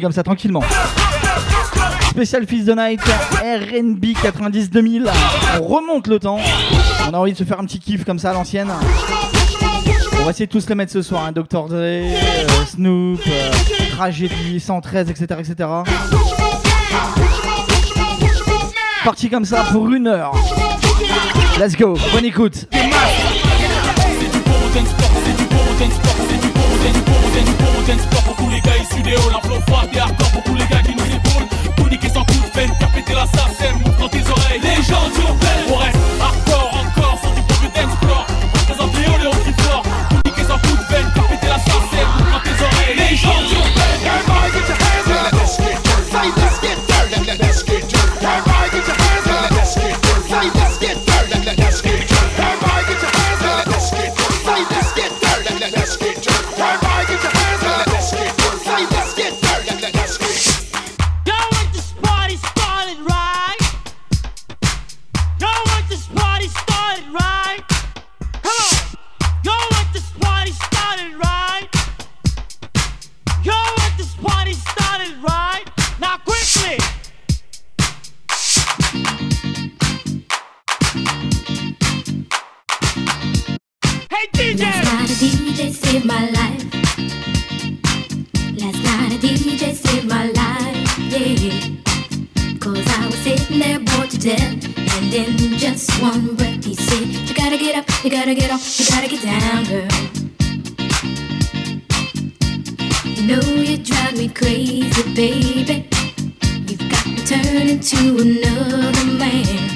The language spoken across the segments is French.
comme ça tranquillement. Spécial Fils de Night, RB 90-2000. On remonte le temps. On a envie de se faire un petit kiff comme ça à l'ancienne. On va essayer de tous les mettre ce soir. Hein. Dr. Dre, euh, Snoop, euh, Tragedy, 113, etc. etc. Parti comme ça pour une heure. Let's go, bonne écoute. Un flow froid et hardcore pour tous les gars qui nous épaulent. Tout niquer sans coup de peine, faire péter la sarcelle, montre dans tes oreilles. Les gens urbaines, on reste Hey DJ! Last night a DJ saved my life. Last night a DJ saved my life, yeah. Cause I was sitting there bored to death. And in just one breath he said, You gotta get up, you gotta get off, you gotta get down, girl. You know you drive me crazy, baby. You've got me turning to another man.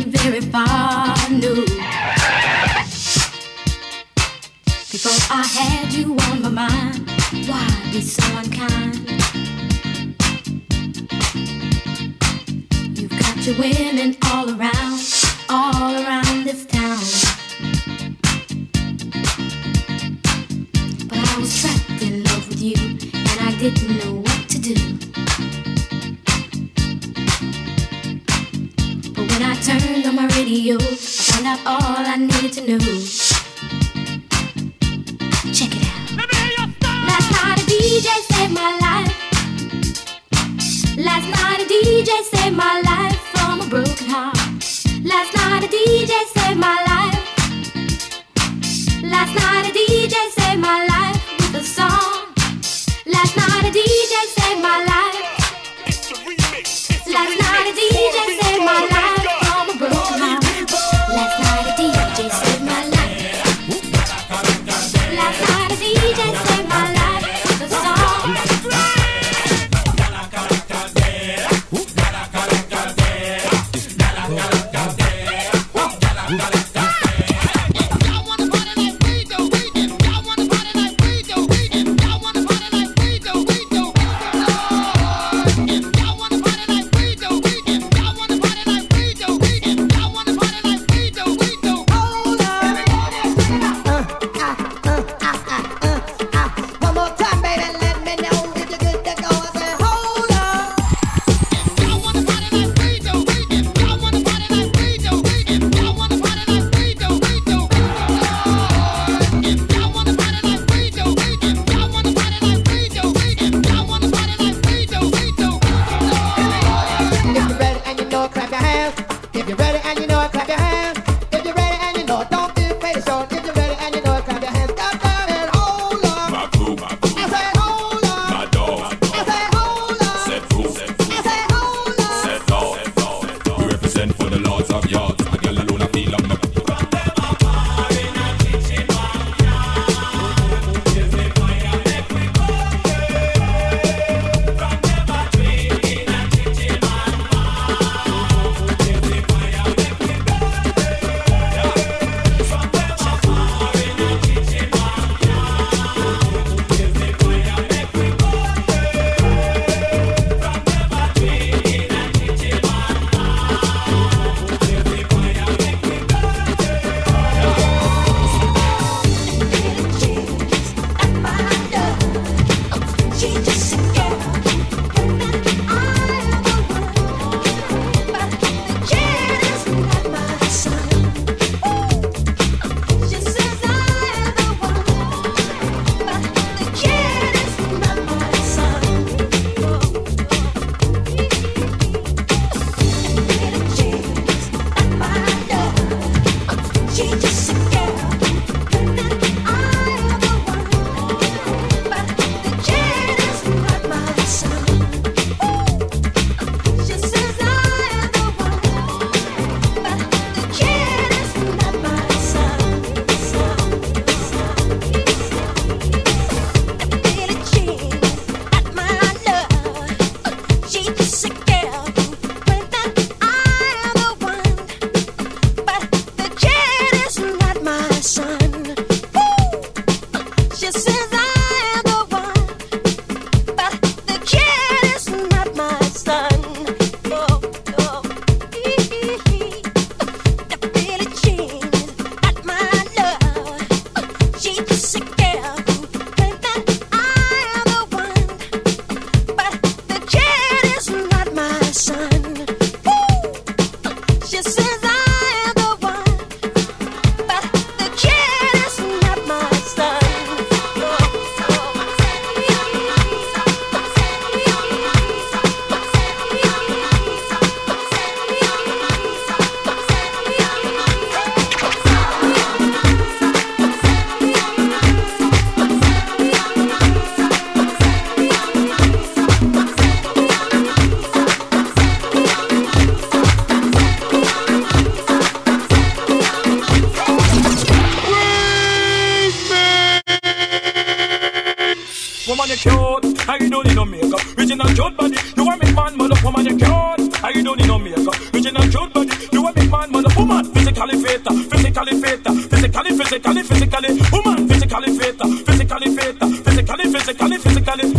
Get very far, no. Before I had you on my mind, why be so unkind? You've got your women all around, all around this town. But I was trapped in love with you, and I didn't know turned on my radio, found out all I needed to know. Check it out. Let me hear your style! Last night a DJ saved my life. Last night a DJ saved my life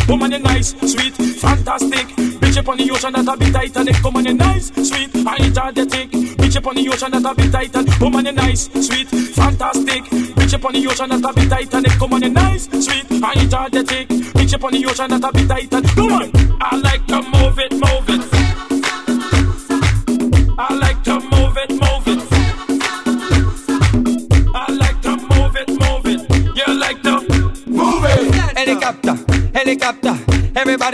woman you nice, sweet, fantastic. Bitch up on the ocean that a bit Titanic. Woman you nice, sweet, energetic. Bitch up on the ocean that a bit Titanic. Woman you nice, sweet, fantastic. Bitch up on the ocean that a bit Titanic. Woman you nice, sweet, energetic. Bitch up on the ocean that a bit Titanic.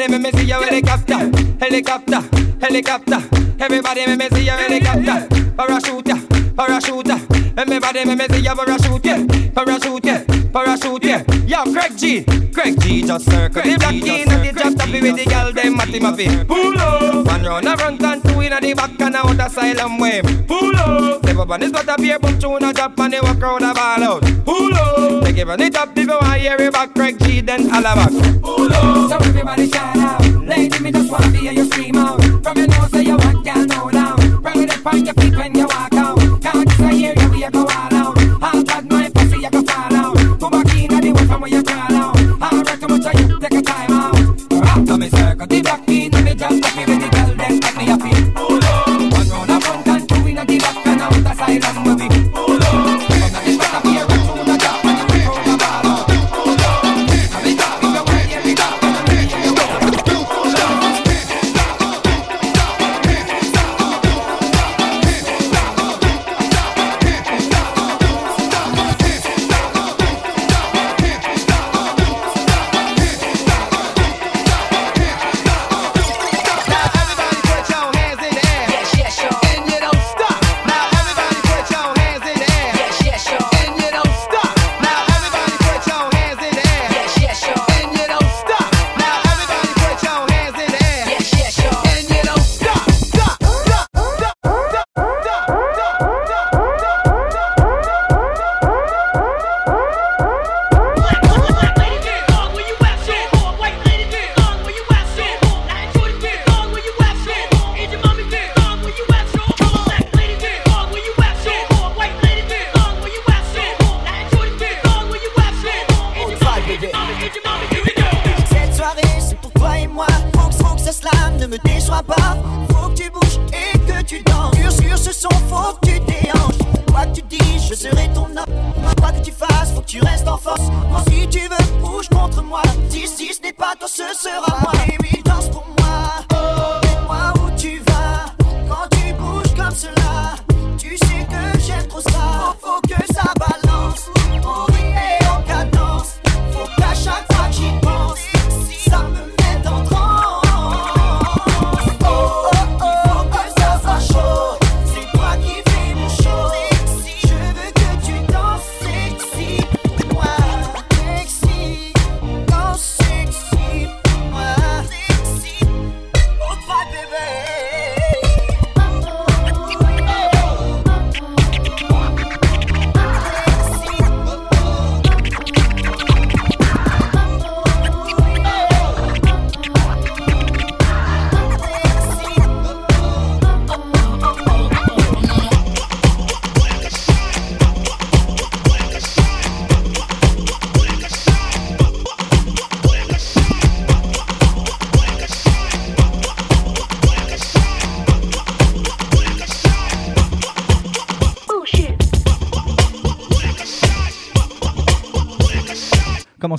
Everybody me me see your helicopter. Helicopter, helicopter. Everybody me me see your helicopter. Parachute, parachute. Everybody me me see your parachute, yeah. Parachute, yeah, parachute, yeah. Yo, Craig G, Craig G just circle the block in and the drop top with the girl them Matty Mappy. Pull up. One round a front and two in the back and out asylum way. Pull up. Step up on this butter beer boom tune a drop and they walk round a ball out. Pull up. Give on the top if you want hear it back Craig G then up. So everybody shout out. Lady, me just wanna hear you scream out. From your nose to your back, girl, no down. Bring it up on your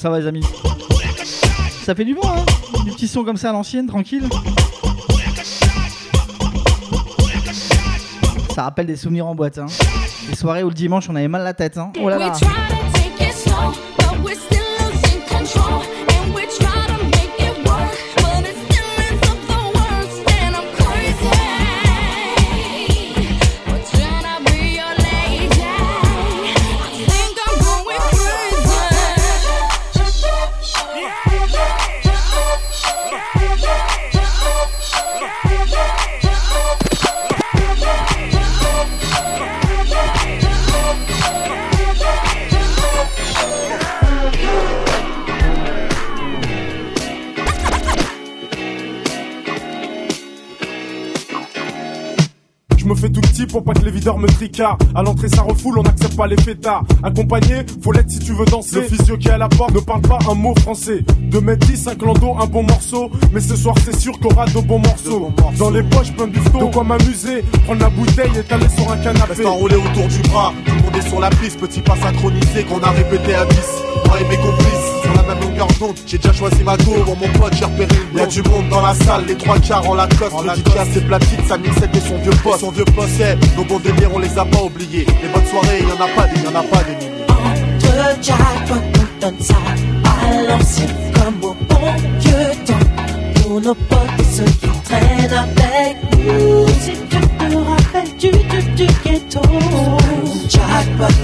ça va les amis Ça fait du bon hein Du petit son comme ça à l'ancienne, tranquille Ça rappelle des souvenirs en boîte hein. Les soirées où le dimanche on avait mal la tête hein. Oh là là videurs me tricardent. À l'entrée, ça refoule, on n'accepte pas les fêtards. Accompagné, faut l'être si tu veux danser. Le physio qui est à la porte ne parle pas un mot français. 2 mètres 10, 5 lando, un bon morceau. Mais ce soir, c'est sûr qu'on aura de bons morceaux. Dans les poches, plein de bifton. De quoi m'amuser, prendre la bouteille et t'aller sur un canapé. Reste enroulé autour du bras, tout le monde est sur la piste, petit pas synchronisé qu'on a répété à 10. Moi et mes complices, la j'ai déjà choisi ma go, bon mon pote j'ai repéré une Y'a du monde dans la salle, les trois quarts en la coste, le DJ a ses platines, sa mixette et son vieux poste. Son vieux poste, eh, nos bons délires on les a pas oubliés. Les bonnes soirées, y'en a pas des, y'en a pas des milliers. Entre jackpot, on donne ça à l'ancienne comme au bon vieux temps. Pour nos potes et ceux qui traînent avec nous. Si tu te rappelles du, du, du ghetto. Jackpot,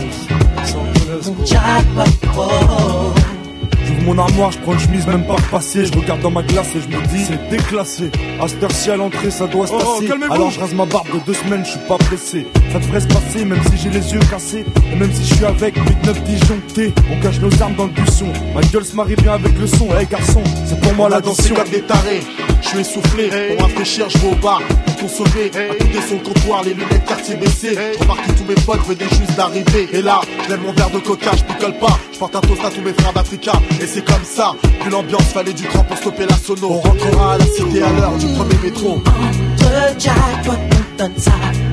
mon armoire, je prends une chemise même pas repassée. Je regarde dans ma glace et je me dis c'est déclassé. À cette heure-ci à l'entrée, ça doit se Oh, passer. Alors je rase ma barbe de deux semaines, je suis pas pressé. Ça devrait se passer, même si j'ai les yeux cassés. Et même si je suis avec 8-9 disjonctés. On cache nos armes dans le buisson. Ma gueule se marie bien avec le son. Eh garçon, c'est pour moi la tarés. Je suis essoufflé, pour rafraîchir, je vais au bar pour consommer. À côté son comptoir, les lunettes quartier baissées. Remarque que tous mes potes venaient juste d'arriver. Et là, lève mon verre de coca, je picole pas. Je porte un toast à tous mes frères d'Africa. Et c'est comme ça, vu l'ambiance, fallait du cran pour stopper la sono. On rentrera à la cité à l'heure du premier métro. Entre jackpot, on donne ça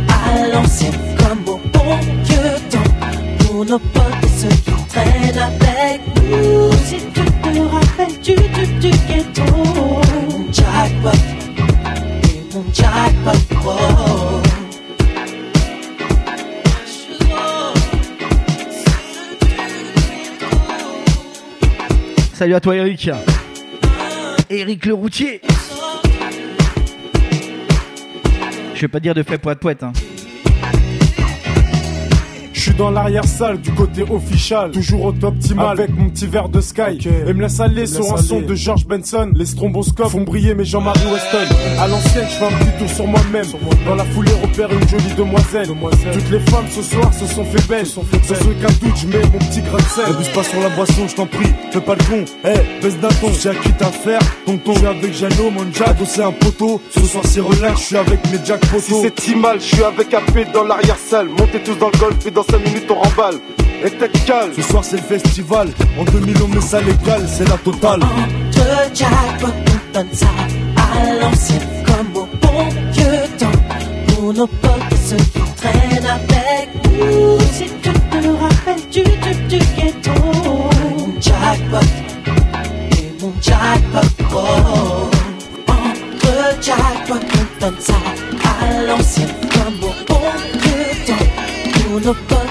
à l'ancienne comme au bon vieux temps. Pour nos potes et ceux qui traînent avec nous. Si tu te rappelles du, du, du ghetto. Jackpot, Salut à toi Eric. Eric le routier. Je vais pas dire de fait poète poète. Hein. Dans l'arrière-salle du côté official, toujours au top optimal avec mon petit verre de Sky. Et me laisse aller sur un son de George Benson. Les stromboscopes font briller mes Jean-Marie Weston. À l'ancienne, je fais un petit tour sur moi-même. Dans la foulée, repère une jolie demoiselle. Toutes les femmes ce soir se sont fait belles. Ce qu'un doute, je mets mon petit grain de sel. N'abuse pas sur la boisson, je t'en prie, fais pas le con. Eh, baisse d'un ton, j'ai acquis à faire. Tonton, je suis avec Jano, mon jack, c'est un poteau. Ce soir, c'est relax, je suis avec mes jack poteaux. Si c'est si mal, je suis avec AP dans l'arrière-salle. Montez tous dans le golf et dans 5 minutes on remballe. Et tête calme. Ce soir c'est le festival, en 2000 on met ça légal, c'est la totale. Entre jackpot, on donne ça à l'ancienne comme au bon vieux temps. Pour nos potes et ceux qui traînent avec nous. Si tu te rappelles du, du, du ghetto. Mon jackpot, et mon jackpot, oh. Entre jackpot, on donne ça à l'ancienne comme au bon vieux temps. Pour nos potes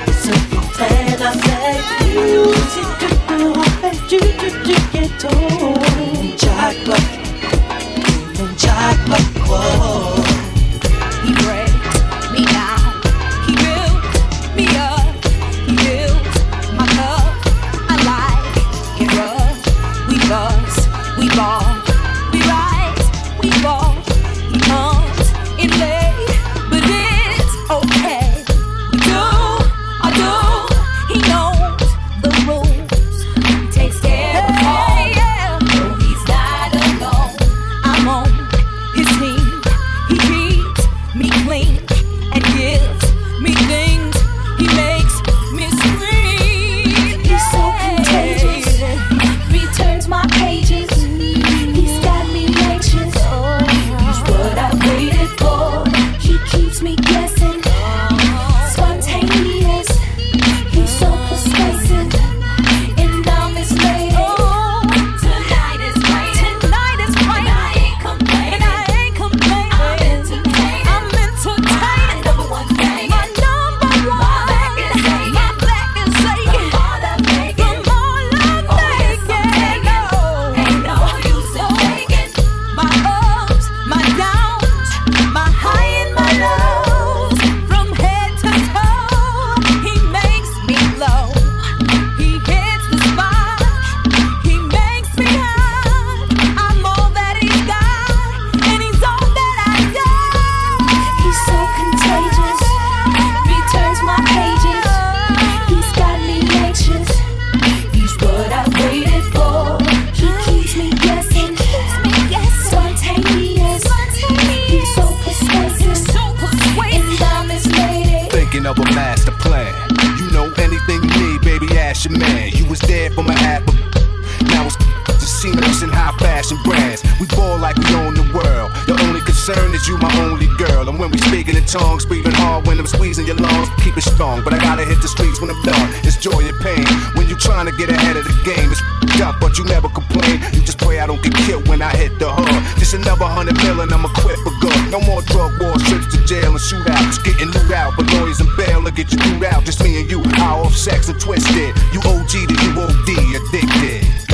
We ball like we own the world. The only concern is you, my only girl. And when we speaking in tongues, breathing hard when I'm squeezing your lungs, keep it strong. But I gotta hit the streets when I'm done. It's joy and pain. When you trying to get ahead of the game, it's up, but you never complain. You just pray I don't get killed when I hit the hood. Just another hundred million, I'ma quit for good. No more drug wars, trips to jail and shootouts. Getting loot out, but lawyers and bail will get you through out. Just me and you, hour off sex and twisted. You OG to you OD, addicted.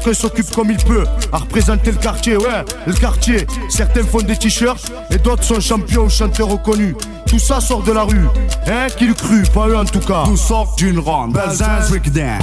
Chacun s'occupe comme il peut à représenter le quartier, ouais, le quartier. Certains font des t-shirts et d'autres sont champions ou chanteurs reconnus. Tout ça sort de la rue, hein, qui le cru, pas eux en tout cas. D'où sort d'une ronde, Belzins Breakdown.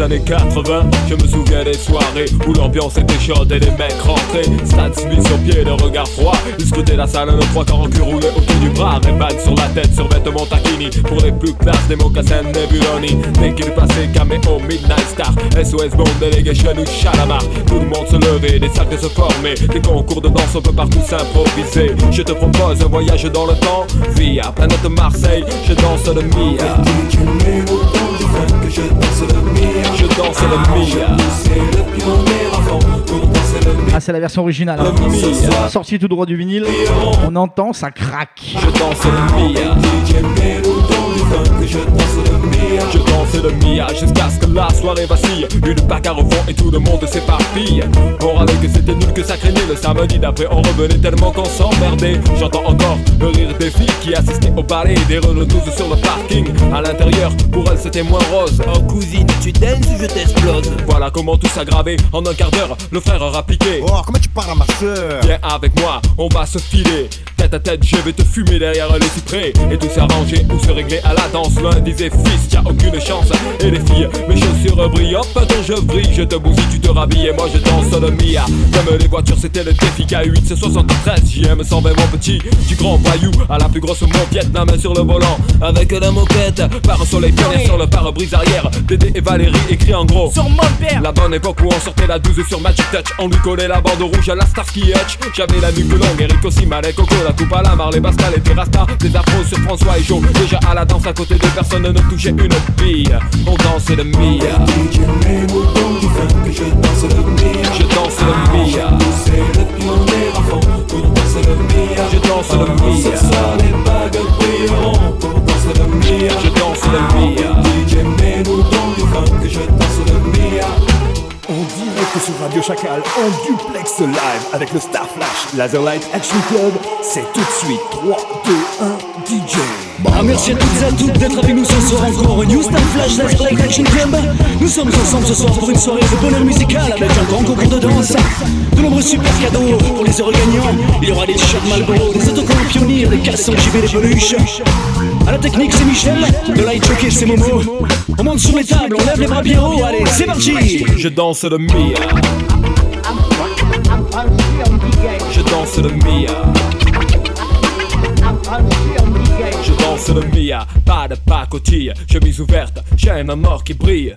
Années 80, je me souviens des soirées où l'ambiance était chaude et les mecs rentraient. Stade Smith sur pied, le regard froid. Scrutaient la salle, le trois quarts en cul roulé autour du bras. Ray-Ban sur la tête, sur vêtements taquini. Pour les plus classes, des mocassins Nebuloni. Dès qu'il passait, caméo, Midnight Star. SOS Bond, Delegation ou Chalamar. Tout le monde se levait, des cercles se formaient. Des concours de danse, on peut partout s'improviser. Je te propose un voyage dans le temps. Via planète Marseille, je danse le Mia. Je le. Je danse le Mia. Ah, c'est la version originale. Sortie tout droit du vinyle. On entend, ça craque. Je danse le Mia. Je danse le Mia jusqu'à ce que la soirée vacille. Une bagarre au fond et tout le monde s'éparpille. On râlait que c'était nul, que ça craignait. Le samedi d'après, on revenait tellement qu'on s'emmerdait. J'entends encore le rire des filles qui assistaient au ballet. Des Renault 12 sur le parking. À l'intérieur, pour elles, c'était moins rose. Oh tu danses ou je t'explose Voilà comment tout s'aggravait. En un quart d'heure, le frère a rappliqué. Oh, comment tu parles à ma soeur Viens avec moi, on va se filer. Tête à tête, je vais te fumer derrière les cyprès. Et tout s'arranger ou se régler à la danse. L'un disait fils, y'a aucune chance. Et les filles, mes chaussures brillent. Hop, dont je brille, je te bousille, tu te rhabilles. Et moi je danse le Mia. Comme les voitures, c'était le défi K8, c'est 73. JM 120, mon petit. Du grand voyou à la plus grosse moquette, la main sur le volant. Avec la moquette, par un soleil pionnier sur le pare-brise arrière. Dédé et Valérie écrit en gros. Sur mon père La bonne époque où on sortait la 12 sur Magic Touch. On lui collait la bande rouge à la Starsky Hutch. J'avais la nuque longue, Eric aussi, Malek, Coco, la coupe à la Marley, Pascal et Terrasta. Des afros sur François et Joe. Déjà à la danse à côté de personne ne touchait une bille. On dansait le Mia. Je danse le Mia Je danse le Mia. Le Je danse le Mia. Pour danser le Mia Je danse le Mia. Le Mia. En direct sur Radio Chacal, en duplex live avec le Star Flash Laserlight Action Club, c'est tout de suite 3, 2, 1, DJ. Ah, merci à toutes et à toutes d'être avec nous ce soir encore New Star Flash Laser Light Action Club. Nous sommes ensemble ce soir pour une soirée de bonheur musical avec un grand concours de danse. De nombreux super cadeaux pour les heureux gagnants. Il y aura des t-shirts Marlboro, des autocollants pionniers, des cassons JV, des peluches. À la technique, c'est Michel. Le light jockey, c'est Momo. On monte sur les tables, on lève les bras bien haut. Allez, c'est parti. Je danse le Mia. Je danse le Mia. Je danse le Mia, pas de pacotille, chemise ouverte, chaîne à mort qui brille.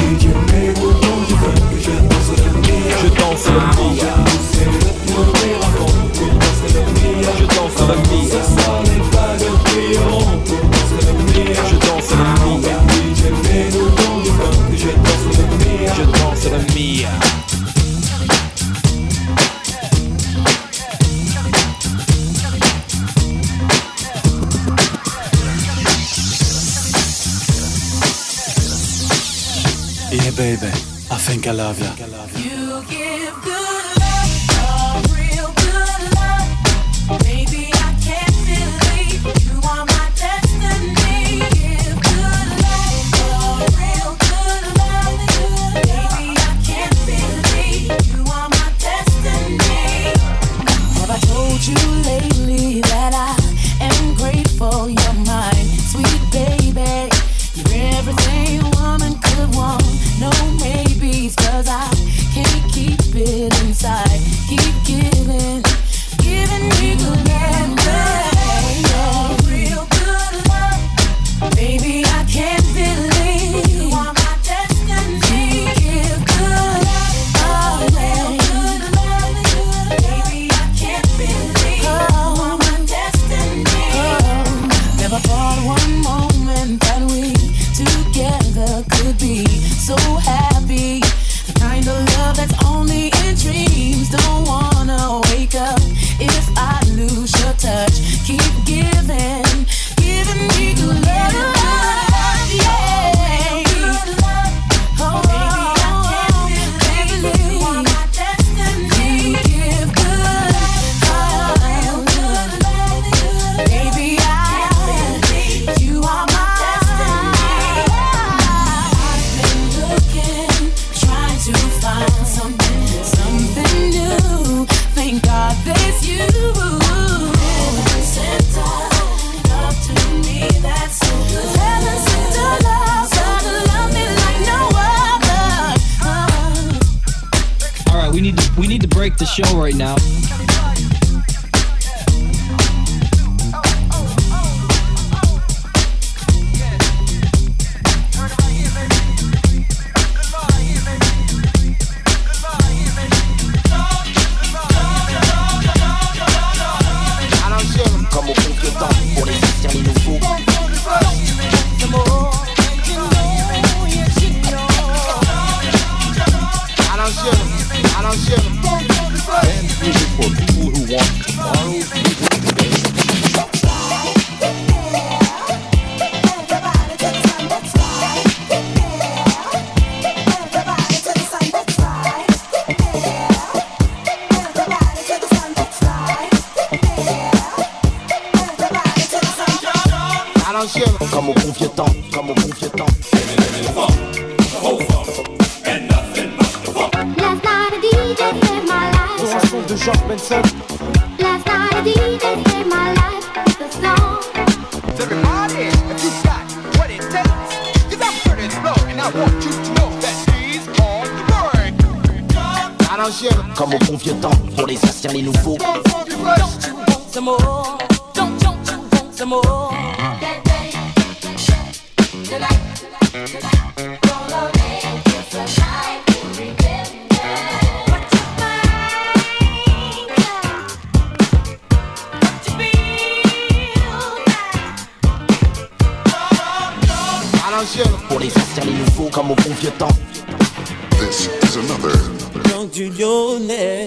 danser le Mia Je danse le Mia. Je danse le Mia Je danse le Mia. Yeah, baby, I think I love. You right now.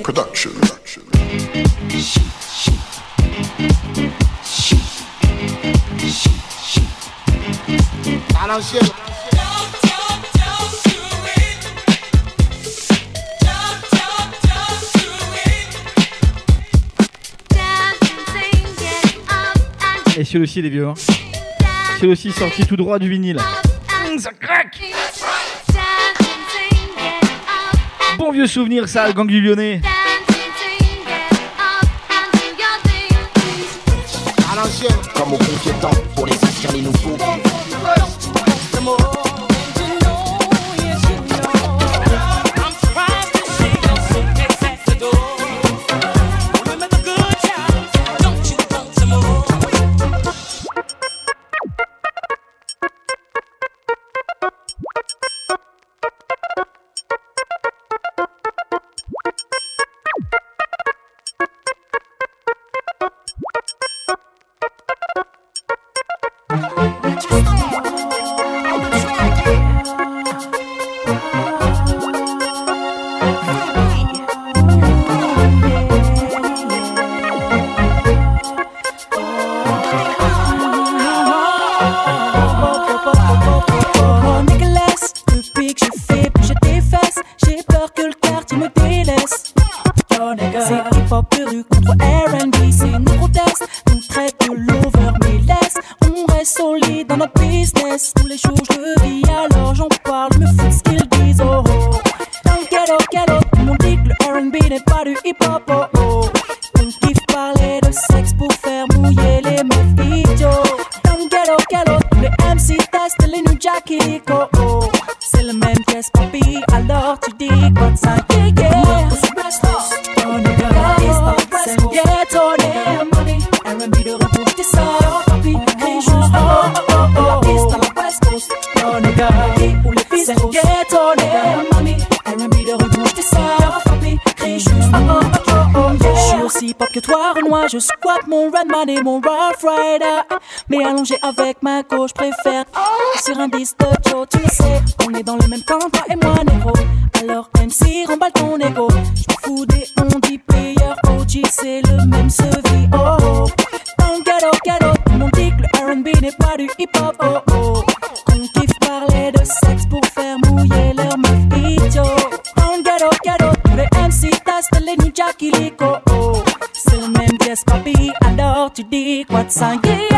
production. production. Et celui-ci, les vieux. Hein. Celui-ci sorti tout droit du vinyle. Mmh, ça craque! bon vieux souvenir, ça, le ganglionné. À l'ancienne, comme au premier temps, pour les anciens, les nouveaux. mon Redman et mon Rough Rider. Mais allongé avec ma gauche, préfère sur un disque de Joe, tu sais. On est dans le même camp, toi et moi, négro. Alors MC, remballe ton ego. J'me fous des on dit player, OG, c'est le même ce. Oh oh, dans le ghetto, tout le monde dit que le RB n'est pas du hip hop. Oh oh. what's on game?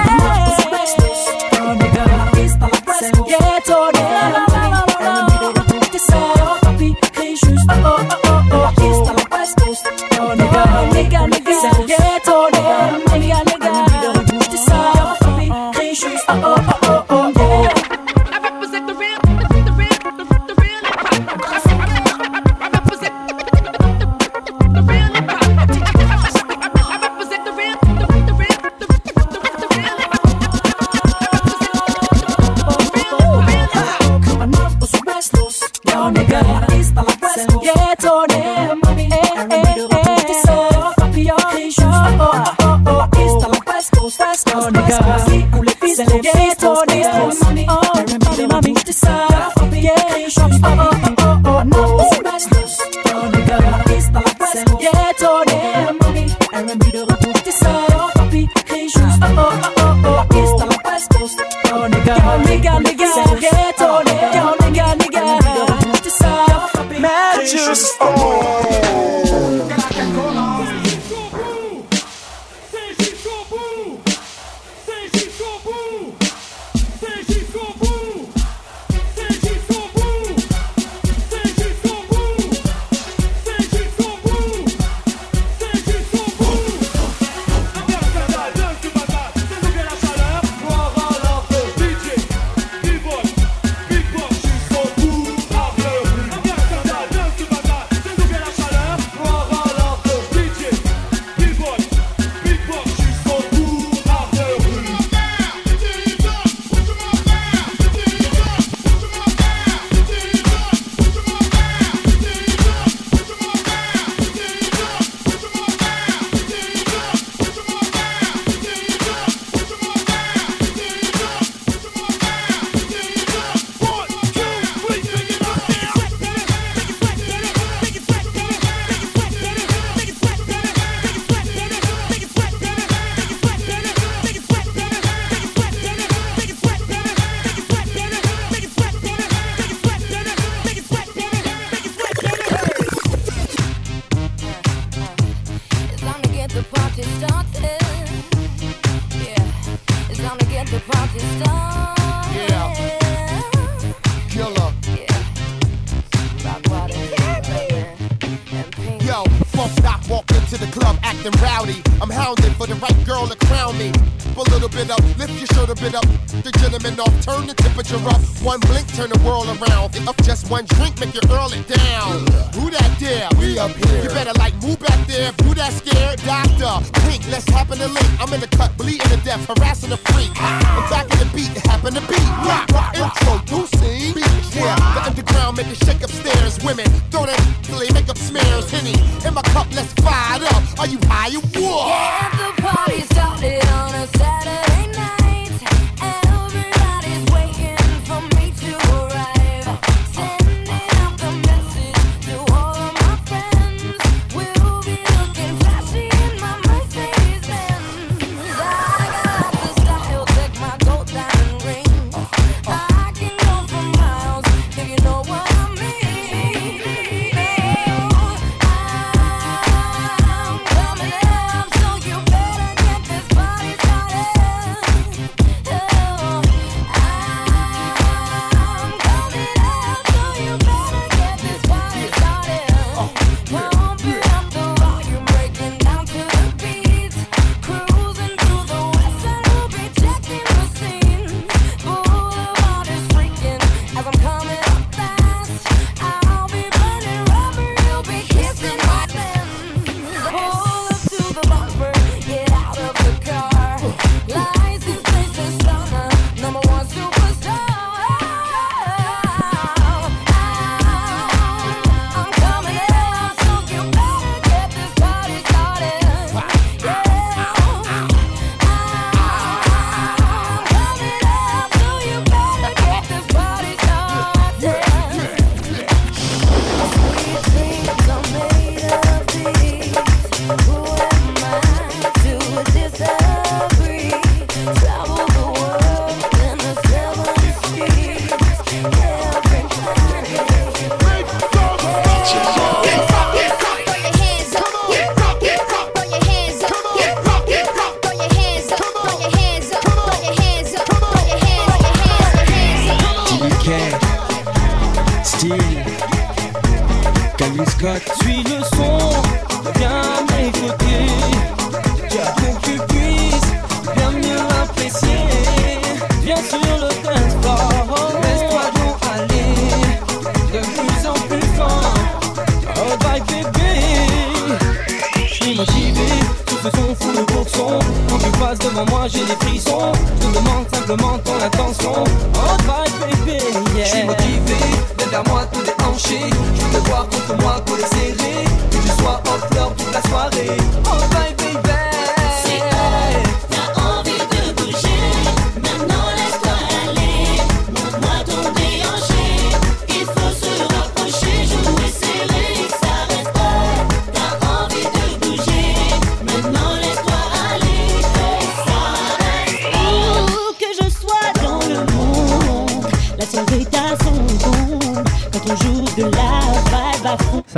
Yeah, if that scared, doctor, pink, let's happen to link. I'm in the cut, bleeding to death, harassing the freak. I'm back in the beat, happen to be. Rock, rock, introducing. Beach, yeah, the underground make it shake upstairs. Women, throw that till they make up smears. Henny, in my cup, let's fire it up. Are you high or what?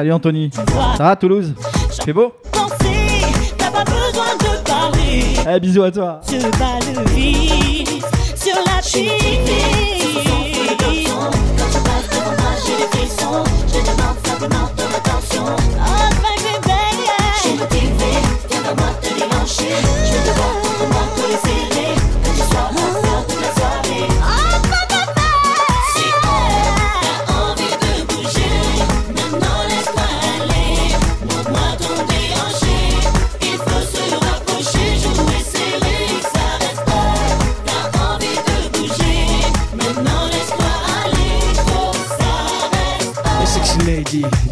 Salut Anthony. Ça va Toulouse? C'est beau? Allez, bisous à toi. Sur la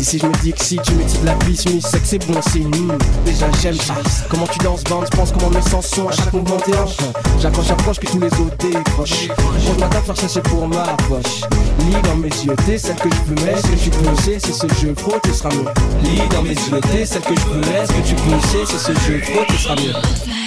Si je me dis que si tu me dis la piste, mais c'est que c'est bon signe. Mmh. Déjà j'aime ça. Comment tu danses, bande, je pense comment mes sens sont à chaque mouvement des hanches. J'accroche, j'approche que tous les autres décrochent. Je m'attends faire chercher pour ma poche. Lis dans mes yeux, t'es celle que je peux mettre, ce que tu peux c'est ce jeu pro, tu seras mieux. Lis dans mes yeux, t'es celle que je peux mettre, ce que tu peux c'est ce jeu pro, tu seras mieux.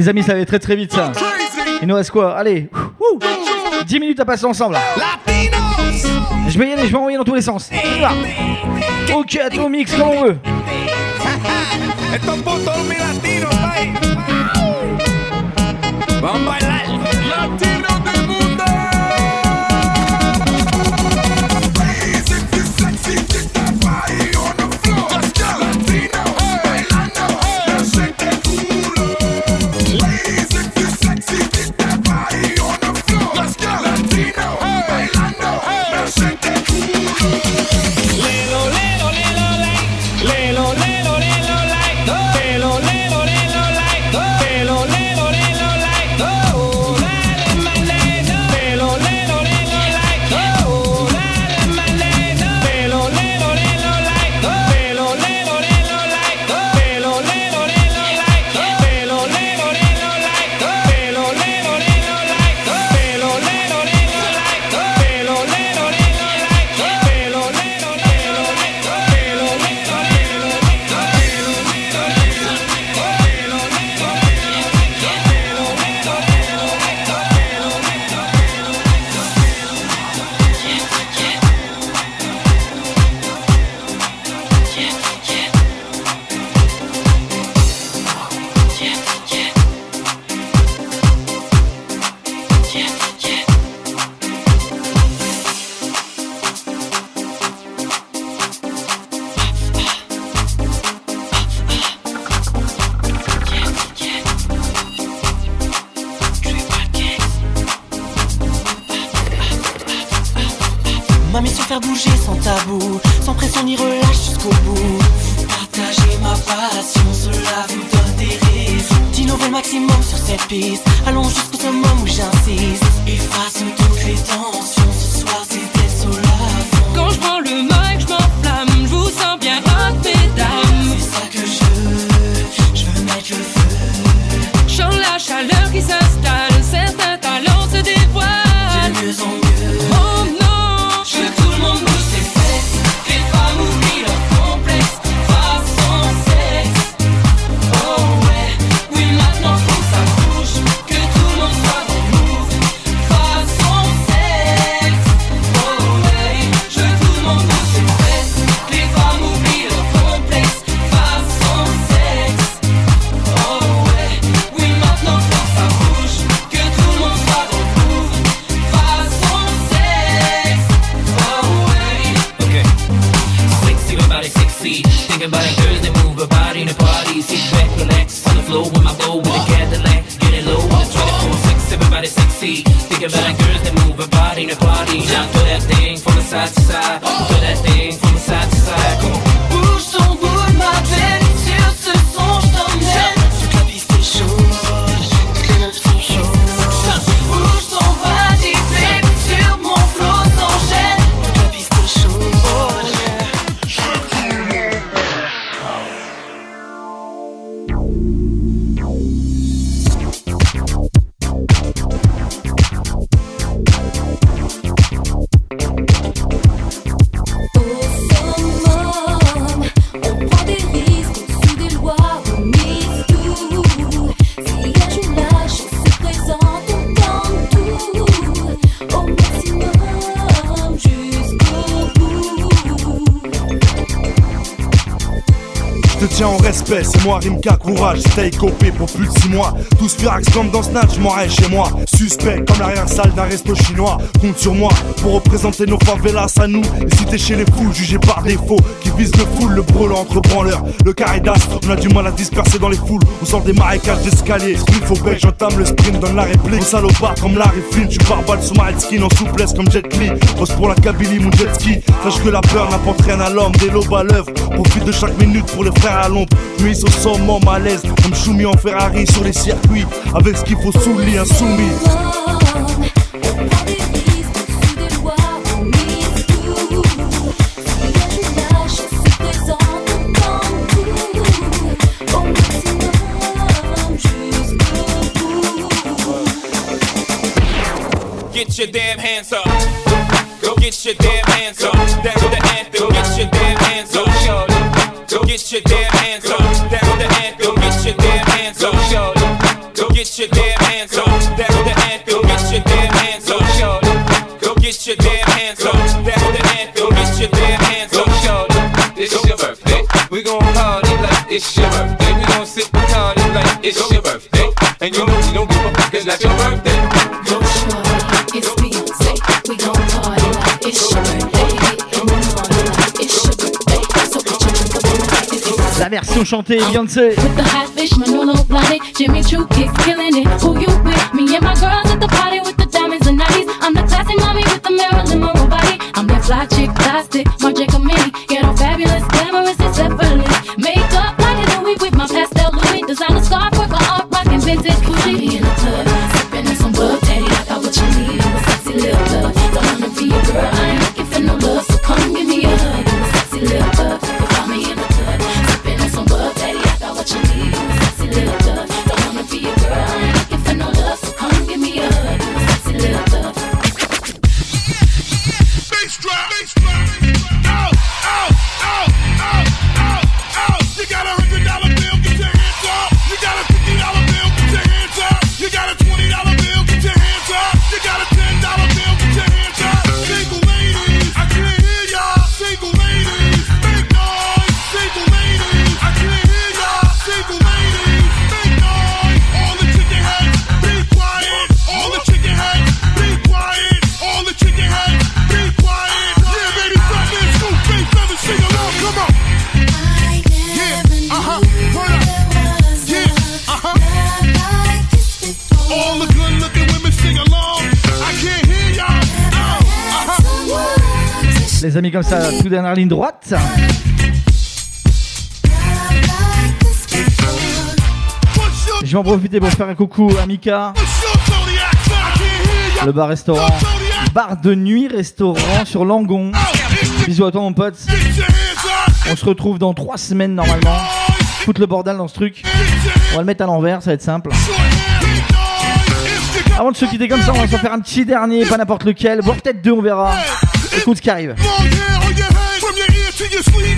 Les amis, ça va très très vite ça. Il nous reste quoi? Allez, 10 minutes à passer ensemble. Je vais y aller, je vais envoyer dans tous les sens. Ok, Atomix, comme on veut. thing from the side to side. Do that thing c'est moi Rimka, courage, stay copé pour plus de 6 mois. Tous furax comme dans Snatch, m'en chez moi. Suspect comme l'arrière-salle d'un resto chinois. Compte sur moi pour représenter nos favelas à nous. Et si t'es chez les fous, jugé par défaut, qui vise le full, le brûle entre branleurs. Le caridas, on a du mal à disperser dans les foules. On sort des marécages d'escalier. Sprint au bec, j'entame le sprint, donne la réplique. Salopard comme Larry Flynn, pars balle sous ma skin en souplesse comme Jet Li. Pose pour la Kabylie, mon jet ski. Sache que la peur n'apporte rien à l'homme, des lobes à l'œuvre. Profite de chaque minute pour les frères à l'ombre. Au sommet, malaise, comme Choumi en Ferrari sur les circuits. Avec ce qu'il faut sous le lit. Get your damn hands up. Go get your damn hands up. It's your birthday. We gon' sip and party like it's your birthday. And you know we don't give a fuck, it's not your birthday. It's Beyonce. We gon' party like it's your birthday. And we party like it's your birthday. So put your drink up on the right if it's La version chantée, Beyoncé. With the hot fish, Manolo Blahnik, Jimmy Choo kicks killing it. Who you with? Me and my girls at the party with the diamonds and nighties. I'm the classy mommy with the Marilyn Monroe body. I'm that fly chick, plastic, Marc dernière ligne droite. Je vais en profiter pour faire un coucou à Mika. Le bar-restaurant. Bar de nuit restaurant sur Langon. Bisous à toi mon pote. On se retrouve dans 3 semaines normalement. Foutre le bordel dans ce truc. On va le mettre à l'envers, ça va être simple. Avant de se quitter comme ça, on va se faire un petit dernier, pas n'importe lequel, voire peut-être deux, on verra. Écoute ce qui arrive. Your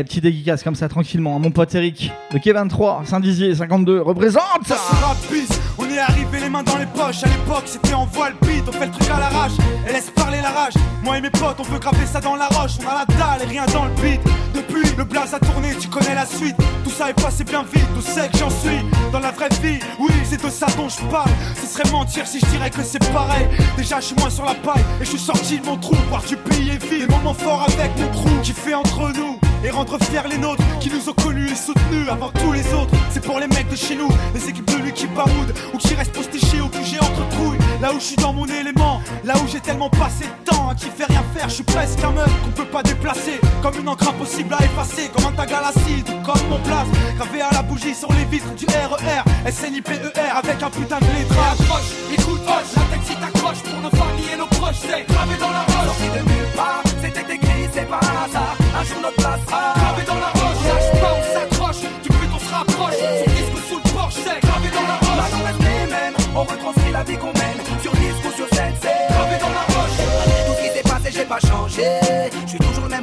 Eh, petit dédicace comme ça, tranquillement. Mon pote Eric, de K23, Saint-Dizier, 52, représente Ça on est arrivé les mains dans les poches. À l'époque, c'était en voile beat, on fait le truc à l'arrache. Et laisse parler la rage. Moi et mes potes, on veut graver ça dans la roche. On a la dalle et rien dans le beat. Depuis, le blaze a tourné, tu connais la suite. Tout ça est passé bien vite, tout sait que j'en suis. Dans la vraie vie, oui, c'est de ça dont je parle. Ce serait mentir si je dirais que c'est pareil. Déjà, je suis moins sur la paille et je suis sorti de mon trou. Voir du pays et vivre. Des moments forts avec mon trou qui fait entre nous et rendre fiers les nôtres qui nous ont connus et soutenus avant tous les autres. C'est pour les mecs de chez nous, les équipes de lui qui baroudent ou qui restent postés chez ou que j'ai entre couilles. Là où je suis dans mon élément, là où j'ai tellement passé de temps, qui fait rien faire, je suis presque un meuf qu'on peut pas déplacer. Comme une encre impossible à effacer, comme un tag à l'acide, comme mon place. Gravé à la bougie sur les vitres du RER, SNIPER avec un putain de lettrage. Écoute, hoche, la tête si t'accroche pour nos familles et nos proches, c'est gravé dans la roche. Sorti de nulle part, c'était écrit, c'est pas un hasard. Un jour notre place sera Gravé dans la roche,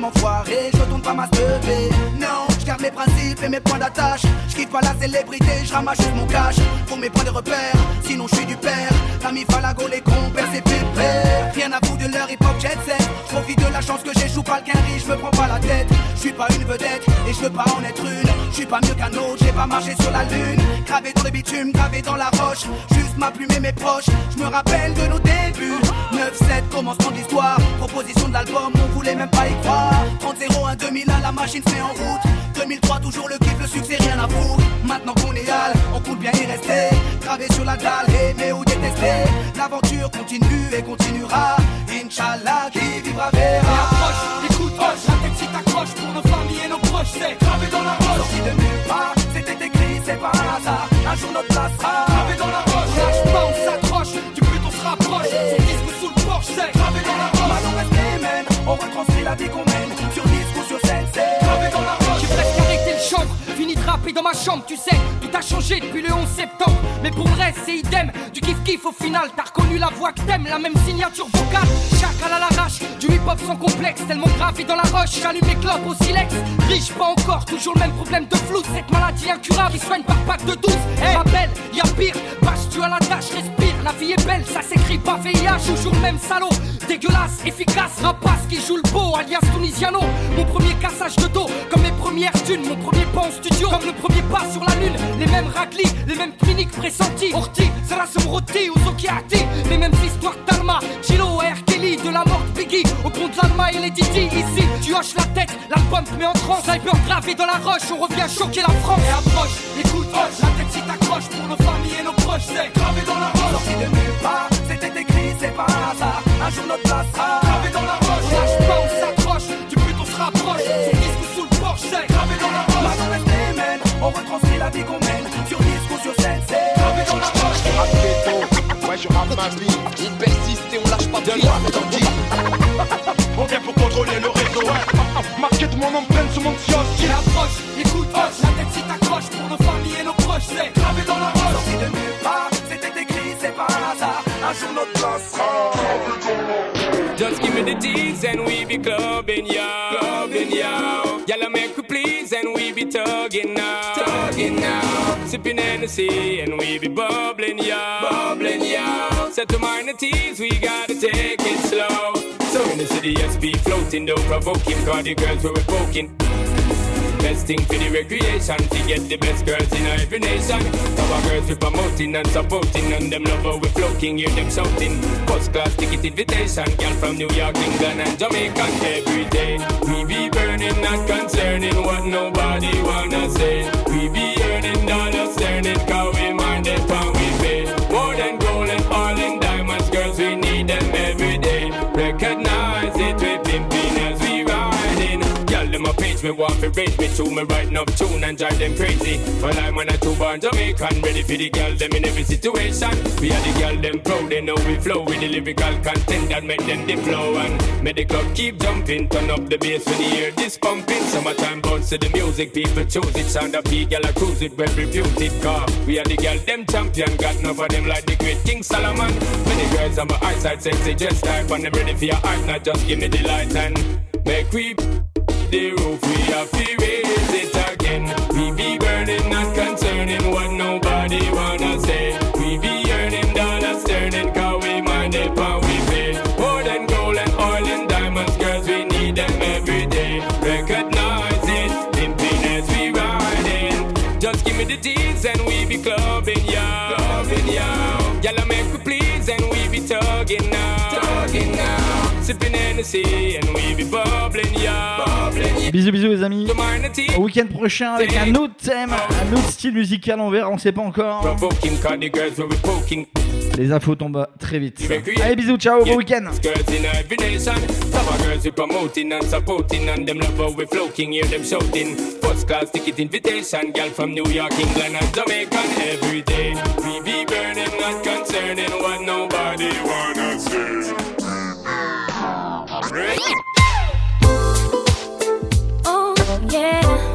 enfoiré, je retourne pas ma lever. Mes principes et mes points d'attache. Je pas la célébrité, je ramasse juste mon cash. Pour mes points de repère, sinon je suis du père. L'ami Falago, les compères, c'est pépère. Rien à foutre de leur hip hop jet set. Profite de la chance que j'ai, joue pas le quinri, je me prends pas la tête. Je suis pas une vedette et je veux pas en être une. Je suis pas mieux qu'un autre, j'ai pas marché sur la lune. Gravé dans le bitume, gravé dans la roche. Juste ma plume et mes proches. Je me rappelle de nos débuts. 9-7, commencement de l'histoire. Proposition de l'album, on voulait même pas y croire. 30-0, 1 2001, la machine se met en route. 2003, toujours le kiff, le succès, rien à foutre. Maintenant qu'on est hal, on compte bien y rester. Gravé sur la dalle, aimer ou détester. L'aventure continue et continuera. Inch'Allah, qui vivra Et verra. approche, écoute, hoche, la tête si t'accroche pour nos familles et nos proches, c'est gravé dans la roche. Sorti de nulle part, c'était écrit, c'est pas un hasard. Un jour notre place sera Gravé dans la roche, lâche pas, on s'accroche, du but on se rapproche. Sur disque ou sous le porche, c'est gravé dans la roche. Maintenant reste les mêmes, on retranscrit la vie qu'on mène. Presque arrêté le chambre, fini de rapper dans ma chambre, tu sais, tout a changé depuis le 11 septembre. Mais pour le reste, c'est idem, du kiff kiff au final. T'as reconnu la voix que t'aimes, la même signature vocale. Chacal à l'arrache, du hip hop sans complexe, tellement gravé dans la roche. J'allume mes clopes au silex, riche pas encore, toujours le même problème de flou. Cette maladie incurable qui soigne par pack de 12. Eh, ma belle, y'a pire, bâche tu à la tâche, respire. La vie est belle, ça s'écrit pas VIH, toujours le même salaud. Dégueulasse, efficace, rapace qui joue le beau, alias Tunisiano. Mon premier cassage de dos, comme mes premières thunes, mon premier pas en comme le premier pas sur la lune. Les mêmes raclis, les mêmes cliniques pressenties. Orti, Sarasum Roti ou Zokiati, les mêmes histoires d'Alma, Chilo R. Kelly, de la mort de Biggie, au compte d'Alma et les Didi. Ici, tu hoches la tête, l'album te met en transe. Sniper gravé dans la roche, on revient choquer la France. Et approche, écoute, hoche, la tête si t'accroche pour nos familles et nos proches, c'est gravé dans la roche. Sorti de nulle part, c'était écrit, c'est pas un hasard. Un jour notre place sera on retranscrit la vie qu'on mène. Sur disque ou sur scène, c'est gravé dans la roche. Ouais, je rappe ma vie. On persiste et on lâche pas prise. On vient pour contrôler le réseau. Marqué de mon empreinte sur mon kiosque. approche, écoute, hoche, la tête si t'accroche pour nos familles et nos proches, c'est gravé dans la roche. Sorti de nulle part, c'était écrit, c'est pas un hasard. Un jour notre place sera Just give me the and we be clubbing, yo. Clubbing, yo. And we tugging now. Tugging now. Sipping Hennessy and we be bubbling, yo. Bubbling, yo. Set to minor teas, we gotta take it slow. So in the city, yes, be floating, don't provoke him, cause the girls were poking. Best thing for the recreation to get the best girls in every nation. Our girls we promoting and supporting, and them love we floating, hear them shouting. First class ticket invitation, girl from New York, England, and Jamaica every day. We be burning, not concerning what nobody wanna say. We be earning dollars, earning, cause me want to raise me to me right enough tune and drive them crazy. Well, I'm on a two born Jamaican, ready for the girl them in every situation. We are the girl them proud, they know we flow with the lyrical content that make them the flow and make the club keep jumping. Turn up the bass when you hear this pumping. Summertime bounce to the music, people choose it. Sound of the girl I cruise it, well reputed car. We are the girl them champion, got enough of them like the great King Solomon. Many girls on my eyesight sexy, just type and them ready for your art, not just give me the light and make we the roof, we have to raise it again. We be burning, not concerning what nobody wanna say. We be earning dollars, turning, cause we mind it, but we pay. More than gold and oil and diamonds, girls, we need them every day. Recognize it, pimping as we riding. Just give me the G's and we be clubbing, yo. Clubbing, yo. Y'all make we please and we be. Tugging now. Bisous, bisous les amis. Au week-end prochain avec un autre thème, un autre style musical, on verra, on sait pas encore. Les infos tombent très vite. Allez, bisous, ciao, bon week-end. Every day. We be burning, not concerning what nobody. Oh, yeah.